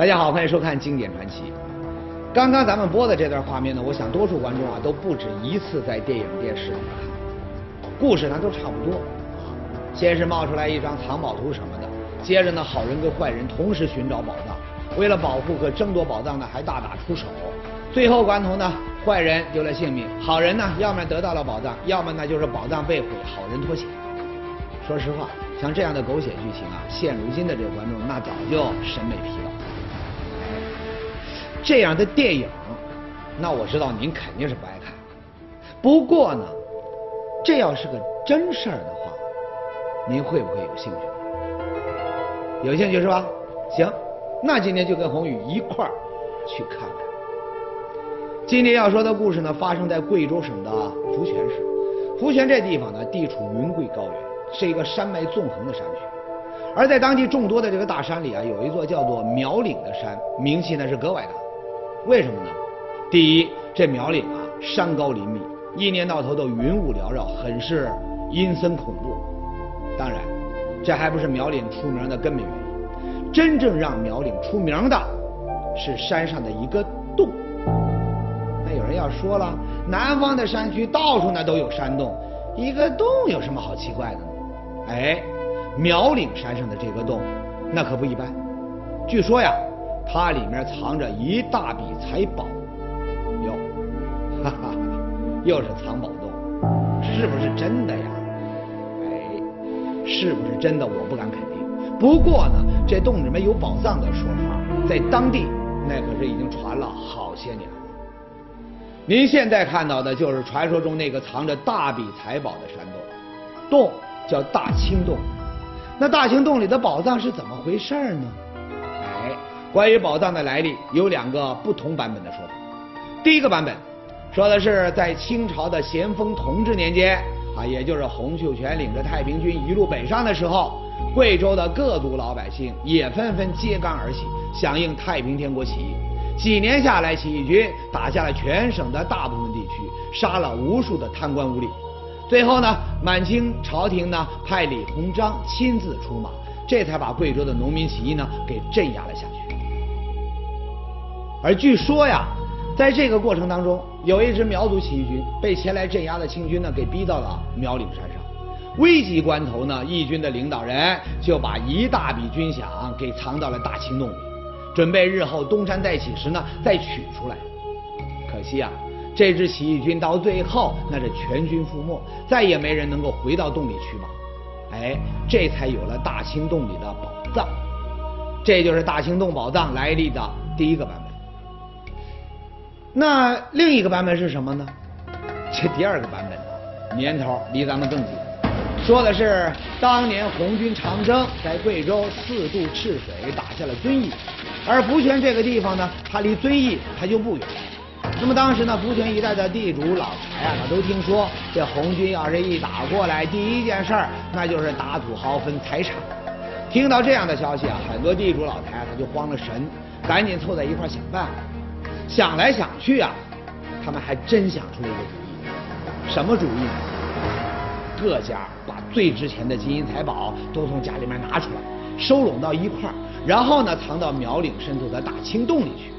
大家好，欢迎收看《经典传奇》。刚刚咱们播的这段画面呢，我想多数观众啊都不止一次在电影、电视里面看。故事呢都差不多，先是冒出来一张藏宝图什么的，接着呢好人跟坏人同时寻找宝藏，为了保护和争夺宝藏呢还大打出手。最后关头呢，坏人丢了性命，好人呢要么得到了宝藏，要么呢就是宝藏被毁，好人脱险。说实话，像这样的狗血剧情啊，现如今的这个观众那早就审美疲劳。这样的电影，那我知道您肯定是不爱看。不过呢，这要是个真事儿的话，您会不会有兴趣？有兴趣是吧？行，那今天就跟宏宇一块儿去看看。今天要说的故事呢，发生在贵州省的福泉市。福泉这地方呢，地处云贵高原，是一个山脉纵横的山区。而在当地众多的这个大山里啊，有一座叫做苗岭的山，名气呢是格外大。为什么呢？第一，这苗岭啊，山高林密，一年到头都云雾缭绕，很是阴森恐怖。当然，这还不是苗岭出名的根本原因。真正让苗岭出名的，是山上的一个洞。那有人要说了，南方的山区到处那都有山洞，一个洞有什么好奇怪的呢？哎，苗岭山上的这个洞，那可不一般。据说呀。它里面藏着一大笔财宝，哟，哈哈，又是藏宝洞，是不是真的呀？哎，是不是真的？我不敢肯定。不过呢，这洞里面有宝藏的说法，在当地那可是已经传了好些年了。您现在看到的就是传说中那个藏着大笔财宝的山洞，洞叫大青洞。那大青洞里的宝藏是怎么回事呢？关于宝藏的来历，有两个不同版本的说法。第一个版本说的是在清朝的咸丰同治年间，啊，也就是洪秀全领着太平军一路北上的时候，贵州的各族老百姓也纷纷揭竿而起，响应太平天国起义。几年下来，起义军打下了全省的大部分地区，杀了无数的贪官污吏。最后呢，满清朝廷呢派李鸿章亲自出马，这才把贵州的农民起义呢给镇压了下去。而据说呀，在这个过程当中，有一支苗族起义军被前来镇压的清军呢给逼到了苗岭山上。危急关头呢，义军的领导人就把一大笔军饷给藏到了大青洞里，准备日后东山再起时呢再取出来。可惜啊，这支起义军到最后那是全军覆没，再也没人能够回到洞里取宝。哎，这才有了大青洞里的宝藏。这就是大青洞宝藏来历的第一个版本。那另一个版本是什么呢？这第二个版本呢，年头离咱们更近，说的是当年红军长征在贵州四渡赤水打下了遵义，而福泉这个地方呢，它离遵义它就不远。那么当时呢，福泉一带的地主老财啊，他都听说这红军要是一打过来，第一件事儿那就是打土豪分财产。听到这样的消息啊，很多地主老财他就慌了神，赶紧凑在一块想办法。想来想去啊，他们还真想出了一个主意。什么主意？各家把最值钱的金银财宝都从家里面拿出来，收拢到一块儿，然后呢藏到苗岭深处的大青洞里去。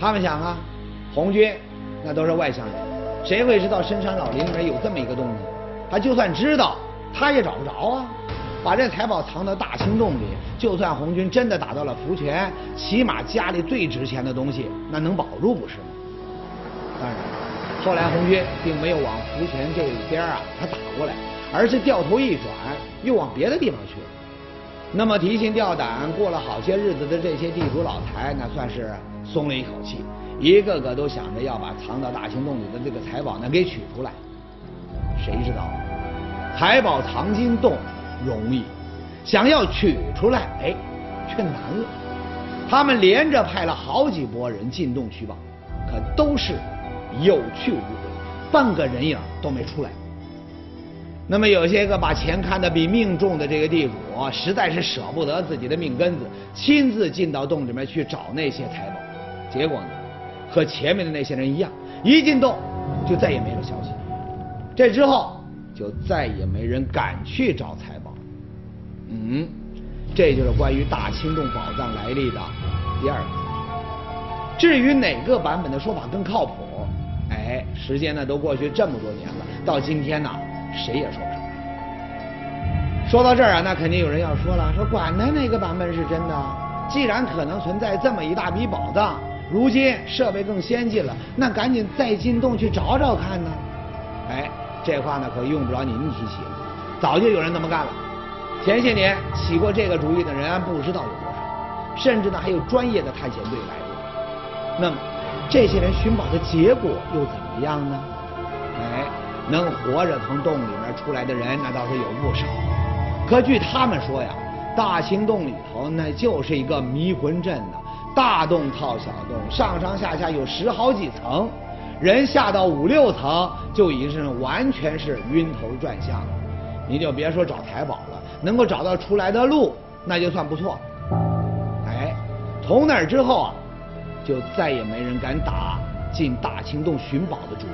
他们想啊，红军那都是外乡人，谁会知道深山老林里面有这么一个洞呢？他就算知道，他也找不着啊。把这财宝藏到大青洞里，就算红军真的打到了福泉，起码家里最值钱的东西那能保住不是吗？当然，后来红军并没有往福泉这边啊，他打过来，而是掉头一转，又往别的地方去了。那么提心吊胆过了好些日子的这些地主老财，那算是松了一口气，一个个都想着要把藏到大青洞里的这个财宝呢给取出来。谁知道，财宝藏进洞。容易，想要取出来，哎，却难了。他们连着派了好几拨人进洞取宝，可都是有去无回，半个人影都没出来。那么有些个把钱看得比命重的这个地主，实在是舍不得自己的命根子，亲自进到洞里面去找那些财宝。结果呢，和前面的那些人一样，一进洞就再也没了消息。这之后。就再也没人敢去找财宝。嗯，这就是关于大清洞宝藏来历的第二个。至于哪个版本的说法更靠谱，哎，时间呢都过去这么多年了，到今天呢，谁也说不上来。说到这儿啊，那肯定有人要说了，说管他哪个版本是真的，既然可能存在这么一大笔宝藏，如今设备更先进了，那赶紧再进洞去找找看呢。哎，这话呢可用不着您提醒，早就有人这么干了。前些年起过这个主意的人不知道有多少，甚至呢还有专业的探险队来过。那么这些人寻宝的结果又怎么样呢？哎，能活着从洞里面出来的人那倒是有不少。可据他们说呀，大清洞里头那就是一个迷魂阵呢，大洞套小洞，上上下下有十好几层，人下到五六层就已经是完全是晕头转向了。你就别说找财宝了，能够找到出来的路，那就算不错。哎，从那之后啊，就再也没人敢打进大清洞寻宝的主意。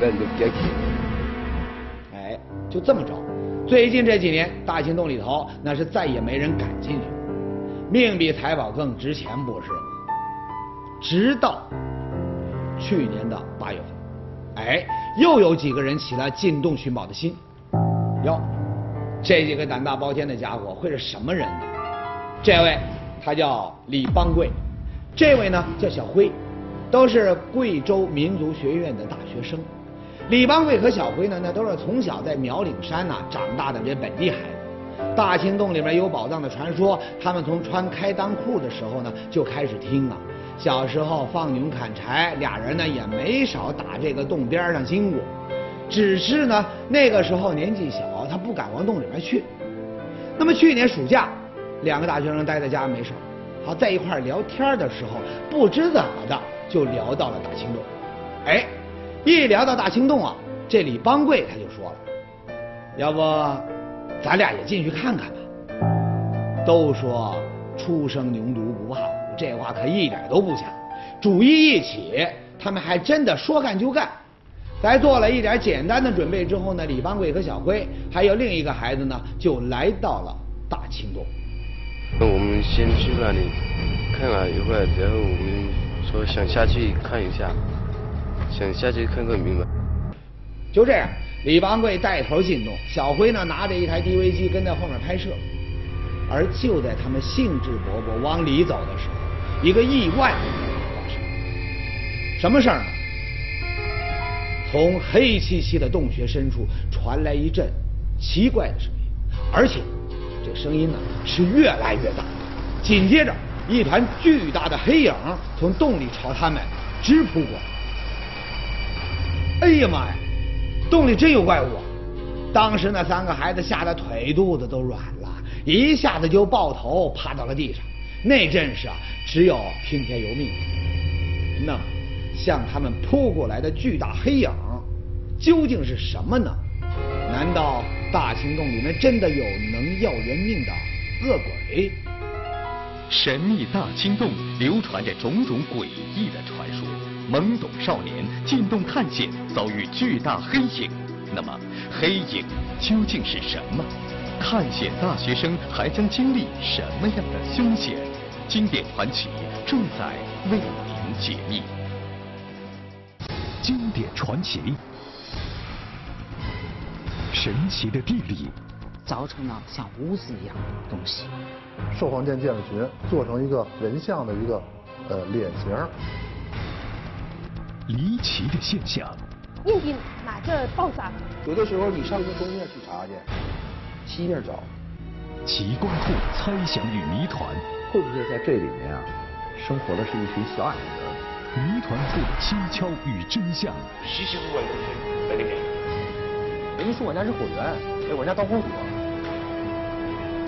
那就别提。哎，就这么着，最近这几年，大清洞里头那是再也没人敢进去，命比财宝更值钱，不是？直到去年的八月份，哎，又有几个人起了进洞寻宝的心。哟，这几个胆大包天的家伙会是什么人呢？这位他叫李邦贵，这位呢叫小辉，都是贵州民族学院的大学生。李邦贵和小辉呢，那都是从小在苗岭山呐、长大的这本地孩子。大清洞里面有宝藏的传说，他们从穿开裆裤的时候呢就开始听啊。小时候放牛砍柴，俩人呢也没少打这个洞边上经过。只是呢那个时候年纪小，他不敢往洞里面去。那么去年暑假，两个大学生待在家没事儿好在一块聊天的时候，不知怎么的就聊到了大清洞。哎，一聊到大清洞啊，这李邦贵他就说了，要不咱俩也进去看看吧。都说初生牛犊，这话可一点都不假。主意一起，他们还真的说干就干。在做了一点简单的准备之后呢，李邦贵和小辉还有另一个孩子呢，就来到了大清洞。那我们先去那里看了一会儿，然后我们说想下去看一下，想下去看个明白。就这样，李邦贵带头进洞，小辉呢拿着一台 DV 机跟在后面拍摄。而就在他们兴致勃勃往里走的时候，一个意外发生。什么事儿呢？从黑漆漆的洞穴深处传来一阵奇怪的声音，而且这声音呢是越来越大。紧接着，一团巨大的黑影从洞里朝他们直扑过来。哎呀妈呀！洞里真有怪物！当时那三个孩子吓得腿肚子都软了，一下子就抱头趴到了地上。那阵势啊，只有听天由命。那，向他们扑过来的巨大黑影究竟是什么呢？难道大清洞里面真的有能要人命的恶鬼？神秘大清洞流传着种种诡异的传说。懵懂少年进洞探险，遭遇巨大黑影。那么，黑影究竟是什么？探险大学生还将经历什么样的凶险？经典传奇正在为您解密。经典传奇，神奇的地理，凿成了像屋子一样的东西。寿皇殿建筑群做成一个人像的一个呃脸型。离奇的现象，硬币哪个爆炸？有的时候你上个东面去查去，西面找。奇观兔猜想与谜团，会不会在这里面啊，生活的是一群小矮人？谜团处的蹊跷与真相。稀稀疏疏的东西在里面。人家说我家是火源，哎，我家刀光火。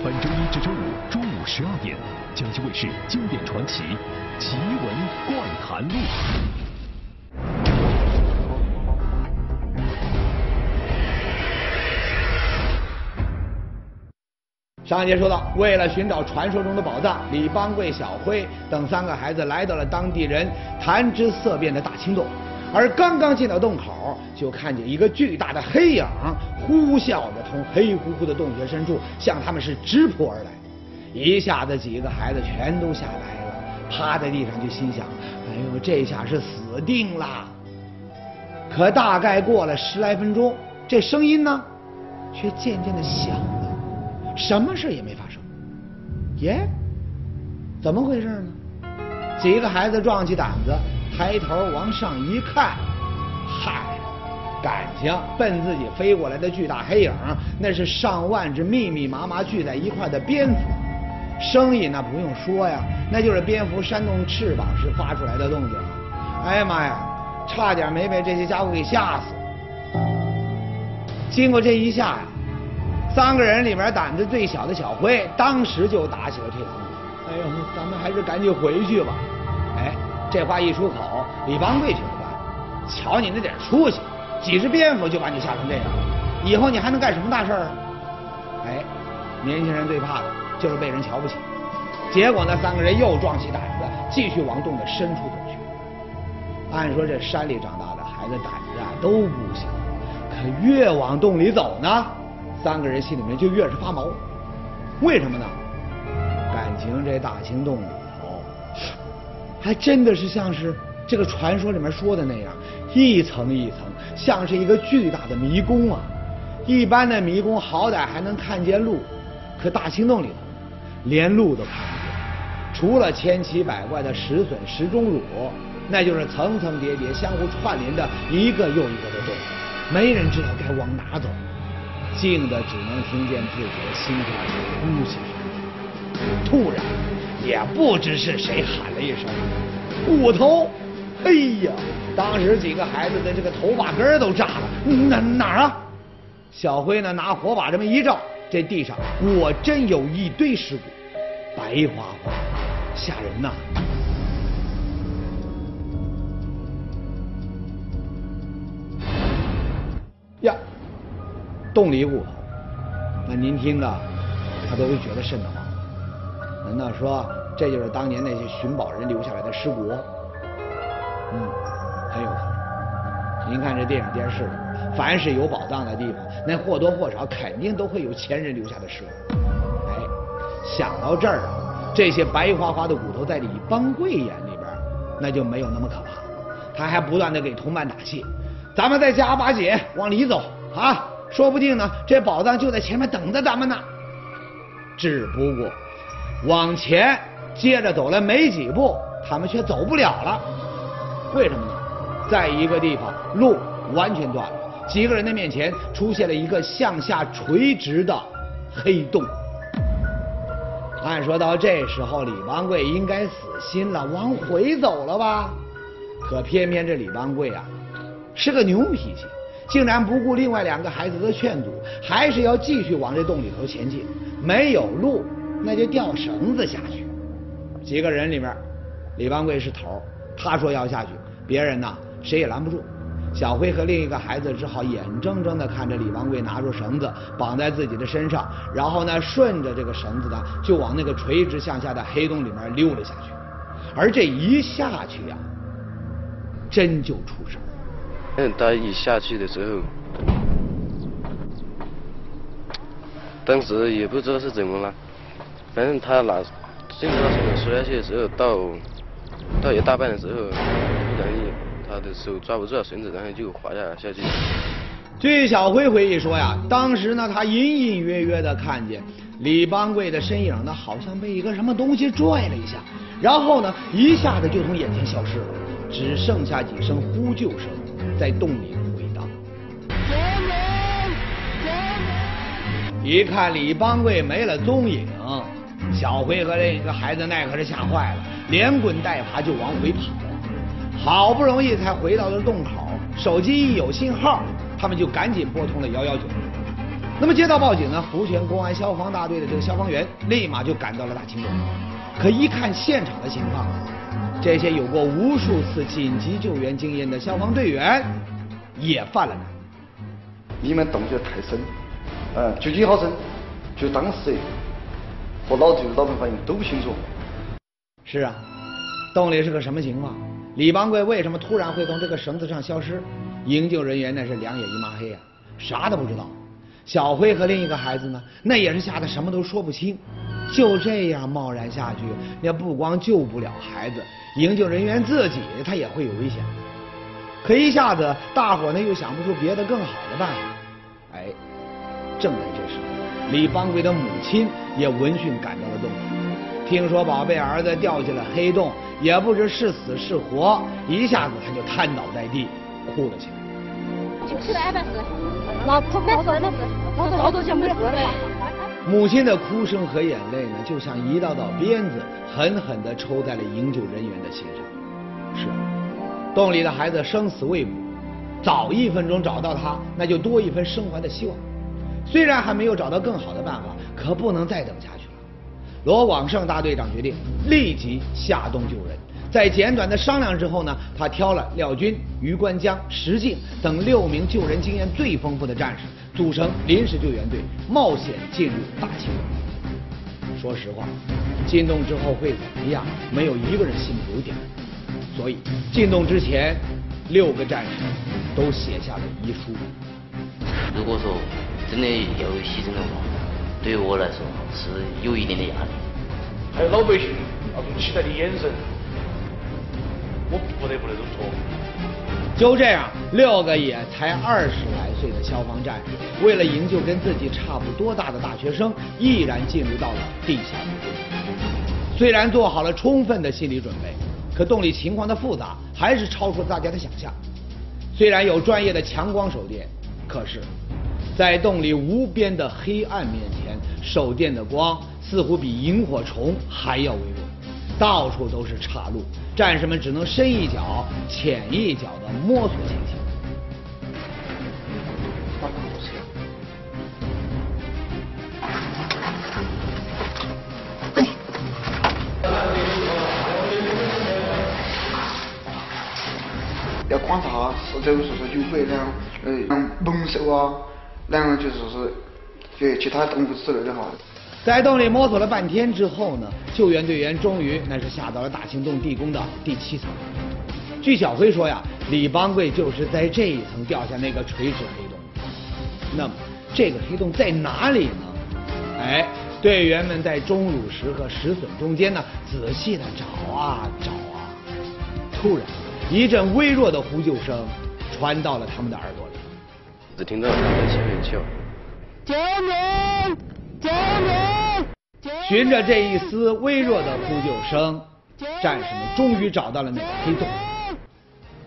本周一至周五中午十二点，江西卫视经典传奇《奇闻怪谈录》。上节说到，为了寻找传说中的宝藏，李邦贵、小辉等三个孩子来到了当地人谈之色变的大青洞，而刚刚进到洞口，就看见一个巨大的黑影呼啸着从黑乎乎的洞穴深处向他们是直扑而来，一下子几个孩子全都吓呆了，趴在地上就心想：哎呦，这下是死定了。可大概过了十来分钟，这声音呢，却渐渐的小了。什么事也没发生，耶？怎么回事呢？几个孩子壮起胆子，抬头往上一看，嗨，感情奔自己飞过来的巨大黑影，那是上万只密密麻麻聚在一块的蝙蝠。声音那不用说呀，那就是蝙蝠扇动翅膀时发出来的动静。哎呀妈呀，差点没被这些家伙给吓死。经过这一下呀。三个人里面胆子最小的小辉，当时就打起了退堂鼓。哎呦，咱们还是赶紧回去吧。哎，这话一出口，李邦贵却不干。瞧你那点出息，几只蝙蝠就把你吓成这样，以后你还能干什么大事儿啊？哎，年轻人最怕的就是被人瞧不起。结果呢，三个人又壮起胆子，继续往洞的深处走去。按说这山里长大的孩子胆子啊都不小，可越往洞里走呢。三个人心里面就越是发毛，为什么呢？感情这大清洞里头，还真的是像是这个传说里面说的那样，一层一层，像是一个巨大的迷宫啊。一般的迷宫好歹还能看见路，可大清洞里头连路都看不见，除了千奇百怪的石笋、石钟乳，那就是层层叠叠、相互串联的一个又一个的洞，没人知道该往哪走。静的只能听见自己的心跳呼吸声。突然，也不知是谁喊了一声“骨头”，哎呀！当时几个孩子的这个头发根都炸了。哪哪儿啊？小辉呢？拿火把这么一照，这地上果真有一堆尸骨，白花花，吓人呐！呀！洞里骨头，那您听着，他都会觉得瘆得慌。难道说这就是当年那些寻宝人留下来的尸骨？嗯，很有可能。您看这电影电视，凡是有宝藏的地方，那或多或少肯定都会有前人留下的尸骨。哎，想到这儿啊，这些白花花的骨头在李邦贵眼里边，那就没有那么可怕。他还不断的给同伴打气：“咱们再加把劲，往里走啊！”说不定呢，这宝藏就在前面等着咱们呢。只不过往前接着走了没几步，他们却走不了了。为什么呢？在一个地方，路完全断了，几个人的面前出现了一个向下垂直的黑洞。按说到这时候，李邦贵应该死心了，往回走了吧？可偏偏这李邦贵啊，是个牛脾气。竟然不顾另外两个孩子的劝阻，还是要继续往这洞里头前进。没有路，那就吊绳子下去。几个人里面，李邦贵是头，他说要下去，别人呢谁也拦不住。小辉和另一个孩子只好眼睁睁地看着李邦贵拿出绳子绑在自己的身上，然后呢顺着这个绳子呢就往那个垂直向下的黑洞里面溜了下去。而这一下去呀，真就出事儿。嗯，他一下去的时候，当时也不知道是怎么了，反正他拿顺着绳子摔下去的时候，到到一大半的时候，突然他的手抓不住绳子，然后就滑下来下去。据小辉回忆说呀，当时呢，他隐隐约约的看见李邦贵的身影呢，好像被一个什么东西拽了一下，然后呢，一下子就从眼前消失了，只剩下几声呼救声。在洞里回荡。一看李邦贵没了踪影，小辉和另一个孩子那可是吓坏了，连滚带爬就往回跑。好不容易才回到了洞口，手机一有信号，他们就赶紧拨通了幺幺九。那么接到报警呢，福泉公安消防大队的这个消防员立马就赶到了大青洞。可一看现场的情况。这些有过无数次紧急救援经验的消防队员也犯了难。你们洞就太深，呃，就几毫深，就当时和老队老板反应都不清楚。是啊，洞里是个什么情况？李邦贵为什么突然会从这个绳子上消失？营救人员那是两眼一抹黑啊，啥都不知道。小辉和另一个孩子呢，那也是吓得什么都说不清。就这样贸然下去，那不光救不了孩子，营救人员自己他也会有危险。可一下子，大伙呢又想不出别的更好的办法。哎，正在这时候，李邦贵的母亲也闻讯赶到了洞里，听说宝贝儿子掉进了黑洞，也不知是死是活，一下子他就瘫倒在地，哭了起来。就是来办事，那他没事的事，他说好多钱没事的。母亲的哭声和眼泪呢，就像一道道鞭子，狠狠地抽在了营救人员的心上。是啊，洞里的孩子生死未卜，早一分钟找到他，那就多一分生还的希望。虽然还没有找到更好的办法，可不能再等下去了。罗广胜大队长决定立即下洞救人。在简短的商量之后呢，他挑了廖军、余关江、石敬等六名救人经验最丰富的战士，组成临时救援队，冒险进入大清洞。说实话，进洞之后会怎么样，没有一个人心里有底。所以进洞之前，六个战士都写下了遗书。如果说真的要牺牲的话，对于我来说是有一定的压力。还有老百姓那种期待的眼神。我不得不那种做。就这样，六个也才二十来岁的消防战士，为了营救跟自己差不多大的大学生，毅然进入到了地下。虽然做好了充分的心理准备，可洞里情况的复杂还是超出大家的想象。虽然有专业的强光手电，可是，在洞里无边的黑暗面前，手电的光似乎比萤火虫还要微弱。到处都是岔路，战士们只能深一脚浅一脚的摸索前行。要观察四周是不是有没那样呃猛兽啊，然后就是是对其他动物之类的哈。在洞里摸索了半天之后呢，救援队员终于那是下到了大清洞地宫的第七层。据小辉说呀，李邦贵就是在这一层掉下那个垂直黑洞。那么这个黑洞在哪里呢？哎，队员们在钟乳石和石笋中间呢，仔细的找啊找啊。突然，一阵微弱的呼救声传到了他们的耳朵里。只听到他在前面叫：“救命！救命！”循着这一丝微弱的呼救声，战士们终于找到了那个黑洞。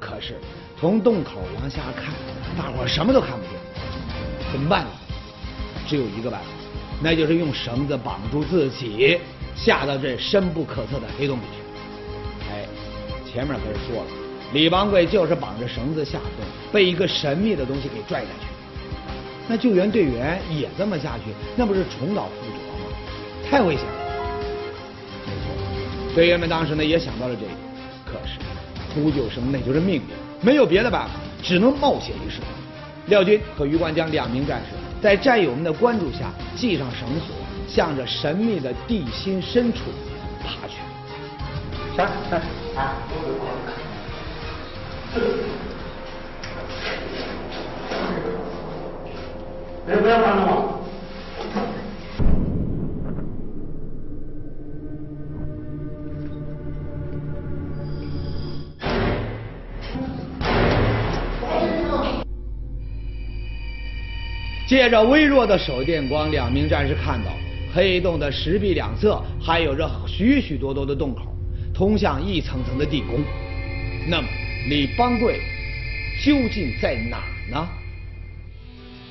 可是从洞口往下看，大伙什么都看不见。怎么办呢？只有一个办法，那就是用绳子绑住自己，下到这深不可测的黑洞里去。哎，前面可是说了，李邦贵就是绑着绳子下洞，被一个神秘的东西给拽下去。那救援队员也这么下去，那不是重蹈覆辙吗？太危险了，没错，队员们当时呢也想到了这一点，可是呼救声那就是命令，没有别的办法，只能冒险一试。廖军和余关江两名战士在战友们的关注下系上绳索，向着神秘的地心深处爬去。上上啊！别不要管了。借着微弱的手电光，两名战士看到黑洞的石壁两侧还有着许许多多的洞口，通向一层层的地宫。那么，李邦贵究竟在哪呢？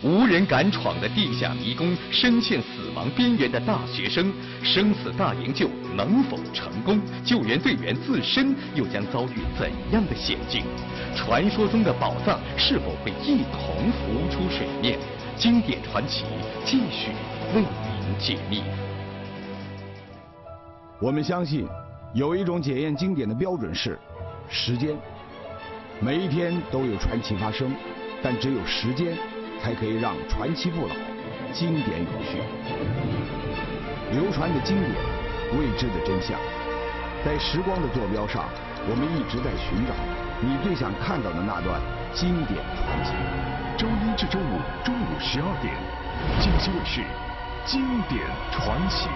无人敢闯的地下迷宫，深陷死亡边缘的大学生，生死大营救能否成功？救援队员自身又将遭遇怎样的险境？传说中的宝藏是否会一同浮出水面？经典传奇继续为您解密。我们相信，有一种检验经典的标准是时间。每一天都有传奇发生，但只有时间才可以让传奇不老，经典永续。流传的经典，未知的真相。在时光的坐标上，我们一直在寻找你最想看到的那段经典传奇。周一至周五中午十二点，锦绣卫视《经典传奇》。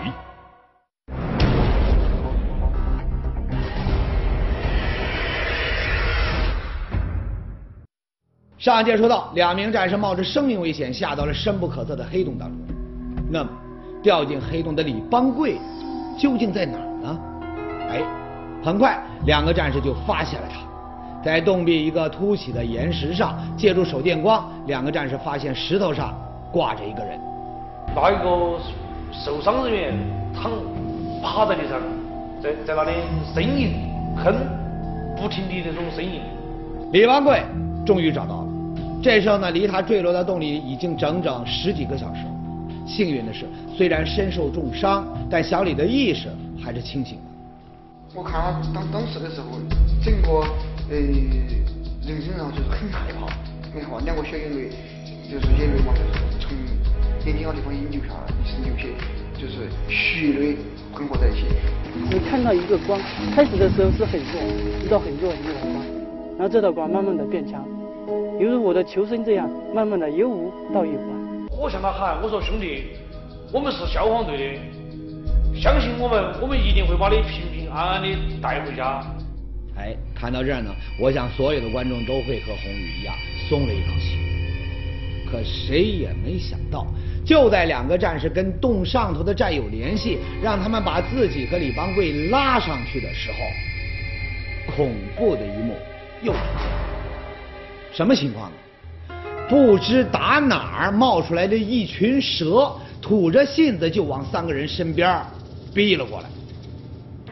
上一节说到，两名战士冒着生命危险下到了深不可测的黑洞当中。那么，掉进黑洞的李邦贵究竟在哪儿呢？哎，很快两个战士就发现了他，在洞壁一个凸起的岩石上，借助手电光，两个战士发现石头上挂着一个人。那一个受伤人员躺趴在地上，在在那里呻吟哼，不停的那种呻吟。李邦贵终于找到了。这时候呢，离他坠落到洞里已经整整十几个小时。幸运的是，虽然身受重伤，但小李的意识还是清醒的。我看他当当时的时候，整个呃人身上就是很害怕，很害怕，两个小眼泪就是眼泪嘛，就是从眼睛那地方已经流下来，一直流血，就是血泪混合在一起。你看到一个光，开始的时候是很弱，一道很弱很弱的光，然后这道光慢慢的变强。犹如我的求生这样，慢慢的由无到有啊！我向他喊，我说兄弟，我们是消防队的，相信我们，我们一定会把你平平安安的带回家。哎，谈到这儿呢，我想所有的观众都会和红宇一样松了一口气。可谁也没想到，就在两个战士跟洞上头的战友联系，让他们把自己和李邦贵拉上去的时候，恐怖的一幕又出现了。什么情况呢？不知打哪儿冒出来的一群蛇，吐着信子就往三个人身边逼了过来。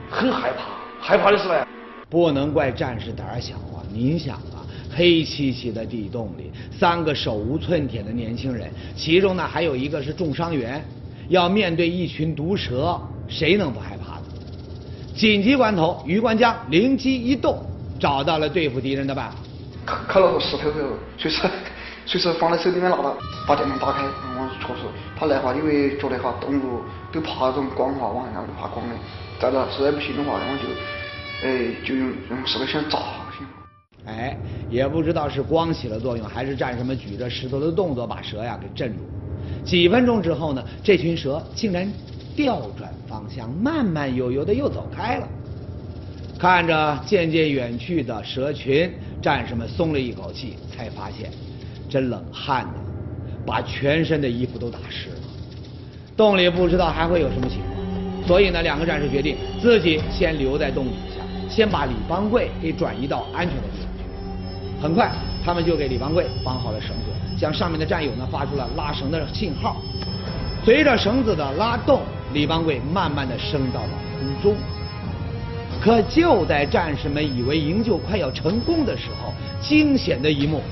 很害怕，害怕的是呢，不能怪战士胆小啊！您想啊，黑漆漆的地洞里，三个手无寸铁的年轻人，其中呢还有一个是重伤员，要面对一群毒蛇，谁能不害怕呢？紧急关头，余关江灵机一动，找到了对付敌人的办法。看看了个石头后，随时随时放在手里面拿到，把电筒打开，我确实。他来话，因为觉得哈动物都怕这种光哈，晚上怕光的。再了，实在不行的话，然后就，哎，就用用石头先砸行。哎，也不知道是光起了作用，还是战士们举着石头的动作把蛇呀给镇住。几分钟之后呢，这群蛇竟然调转方向，慢慢悠悠的又走开了。看着渐渐远去的蛇群。战士们松了一口气，才发现这冷汗呐，把全身的衣服都打湿了。洞里不知道还会有什么情况，所以呢，两个战士决定自己先留在洞底下，先把李邦贵给转移到安全的地方去。很快，他们就给李邦贵绑好了绳子，向上面的战友呢发出了拉绳的信号。随着绳子的拉动，李邦贵慢慢的升到了空中。可就在战士们以为营救快要成功的时候，惊险的一幕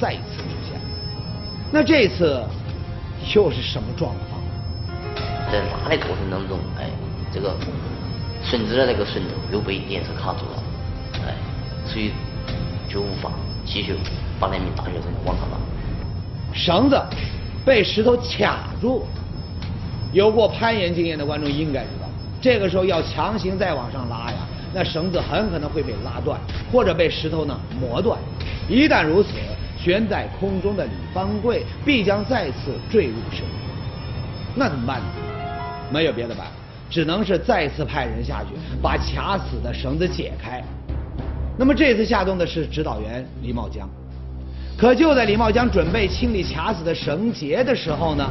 再次出现。那这次又是什么状况？在拉的过程当中，哎，这个绳子的那个绳头又被电丝卡住了，哎，所以就无法继续把那名大学生往上拉。绳子被石头卡住，有过攀岩经验的观众应该知道，这个时候要强行再往上拉呀。那绳子很可能会被拉断，或者被石头呢磨断。一旦如此，悬在空中的李方贵必将再次坠入深渊。那怎么办呢？没有别的办法，只能是再次派人下去把卡死的绳子解开。那么这次下洞的是指导员李茂江。可就在李茂江准备清理卡死的绳结的时候呢？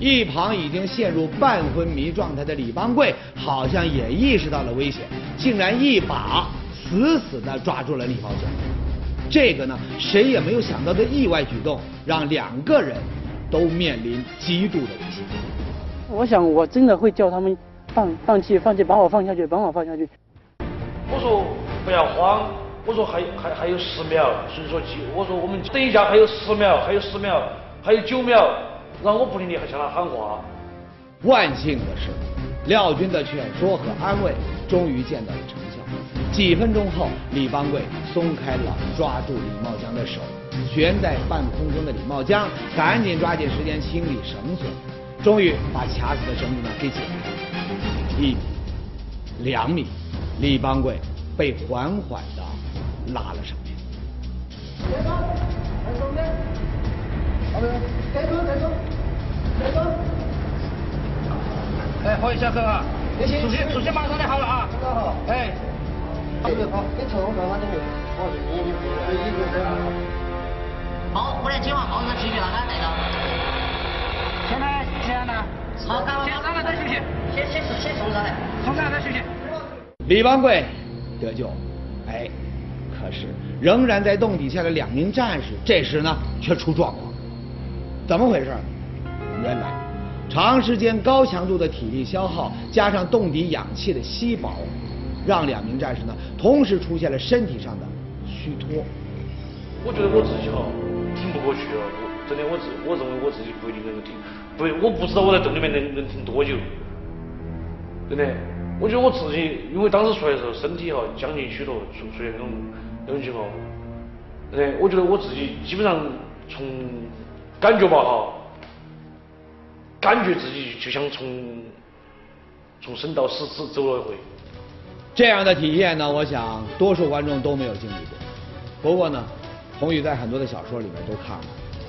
一旁已经陷入半昏迷状态的李邦贵，好像也意识到了危险，竟然一把死死地抓住了李茂江。这个呢，谁也没有想到的意外举动，让两个人都面临极度的危险。我想，我真的会叫他们放放弃，放弃，把我放下去，把我放下去。我说不要慌，我说还还还有十秒，所以说，我说我们等一下还有十秒，还有十秒，还有九秒。让我不理你还向他喊话。万幸的是，廖军的劝说和安慰终于见到了成效。几分钟后，李邦贵松开了抓住李茂江的手，悬在半空中的李茂江赶紧抓紧时间清理绳索，终于把卡死的绳子呢给解开。一米、两米，李邦贵被缓缓的拉了上面。别动，再松哎，欢迎下车啊！出去，出去，马上就好了啊！好。哎。好，你从慢慢的去。好，你你你你你这样。好，我来今晚好车继续让他带到。现在几点了？好，赶快先上来再休息。先先送先送上来，送上来再休息。李邦贵得救，哎，可是仍然在洞底下的两名战士，这时呢却出状况，怎么回事？原来长时间高强度的体力消耗，加上洞底氧气的稀薄，让两名战士呢同时出现了身体上的虚脱。我觉得我自己哈挺不过去啊，真的我自我认为我自己不一定能够挺，不，我不知道我在洞里面能能挺多久，真的。我觉得我自己，因为当时出来的时候身体哈僵硬许多，出出现那种那种情况，真的，我觉得我自己基本上从感觉吧哈，感觉自己就像从从生到死走走了一回。这样的体验呢，我想多数观众都没有经历过。不过呢，宏宇在很多的小说里面都看过，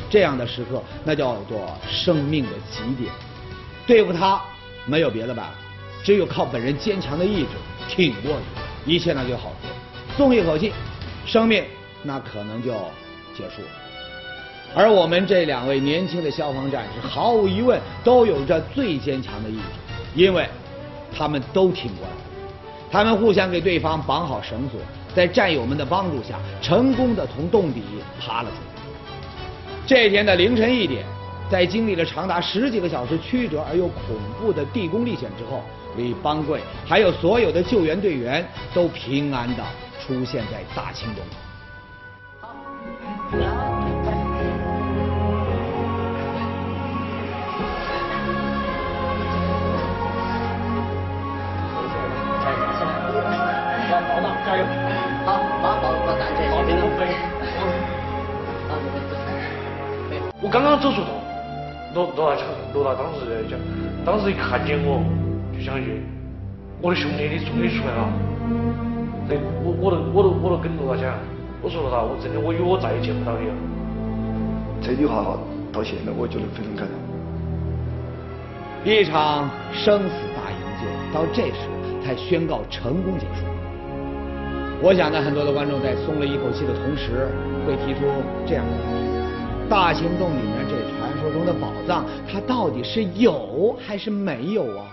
这样的时刻那叫做生命的极点，对付他没有别的办法。只有靠本人坚强的意志挺过去，一切那就好。松一口气，生命那可能就结束了。而我们这两位年轻的消防战士，毫无疑问都有着最坚强的意志，因为他们都挺过来了。他们互相给对方绑好绳索，在战友们的帮助下，成功的从洞底爬了出来。这天的凌晨一点，在经历了长达十几个小时曲折而又恐怖的地宫历险之后。李邦贵还有所有的救援队员都平安的出现在大清洞。刚刚走出洞，罗罗大强，罗大当时在讲，当时一看见我。就相信我的兄弟，你终于出来了。对，我我都我都我都跟罗大讲，我说罗大，我真的我以为我再也见不到你了。这句话哈，到现在我觉得非常感动。一场生死大营救到这时才宣告成功结束。我想呢，很多的观众在松了一口气的同时，会提出这样的问题：大清洞里面这传说中的宝藏，它到底是有还是没有啊？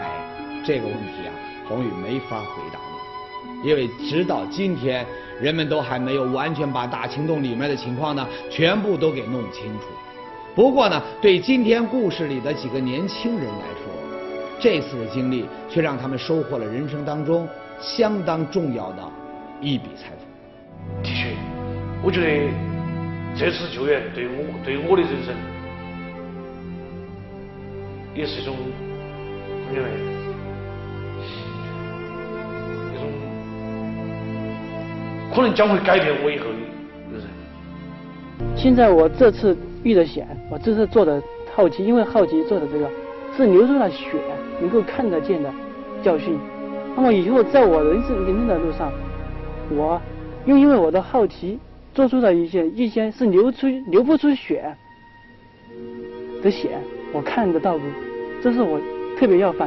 哎这个问题啊，宏宇没法回答你，因为直到今天，人们都还没有完全把大清洞里面的情况呢，全部都给弄清楚。不过呢，对今天故事里的几个年轻人来说，这次的经历却让他们收获了人生当中相当重要的一笔财富。的确，我觉得这次救援对我对我的人生也是一种因为。可能将会改变我以后的人生。现在我这次遇的险，我这次做的好奇，因为好奇做的这个是流出了血，能够看得见的教训。那么以后在我人生人生的路上，我又因为我的好奇做出的一些一些是流出流不出血的血，我看得到不？这是我特别要反。